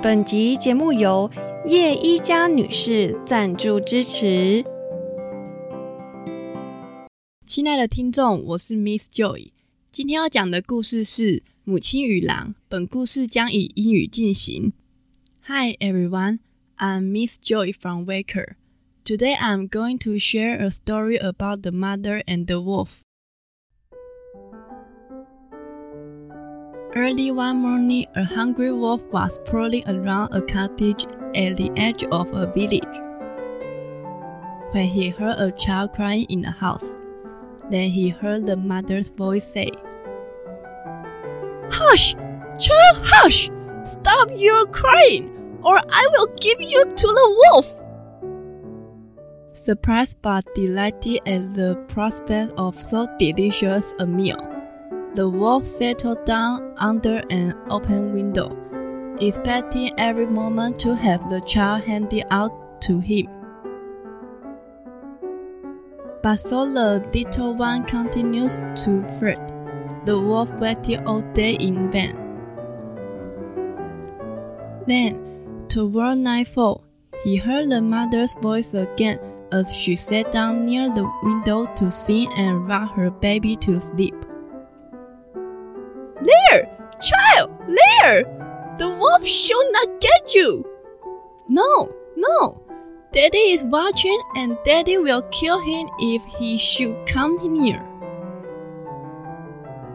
本集节目由叶一佳女士赞助支持。亲爱的听众，我是 Miss Joy。今天要讲的故事是《母亲与狼》。本故事将以英语进行。Hi everyone, I'm Miss Joy from Waker. Today I'm going to share a story about the mother and the wolf. Early one morning, a hungry wolf was prowling around a cottage at the edge of a village. When he heard a child crying in the house, then he heard the mother's voice say, Hush! Child, hush! Stop your crying, or I will give you to the wolf! Surprised but delighted at the prospect of so delicious a meal, the wolf settled down under an open window, expecting every moment to have the child handed out to him. But so the little one continues to fret. The wolf waited all day in vain. Then, toward nightfall, he heard the mother's voice again as she sat down near the window to sing and rock her baby to sleep. There, child, there! The wolf shall not get you! No, no, Daddy is watching and Daddy will kill him if he should come near.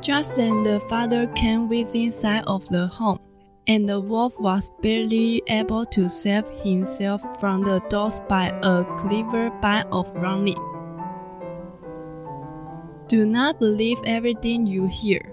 Just then the father came within sight of the home, and the wolf was barely able to save himself from the dogs by a clever bite of running. Do not believe everything you hear.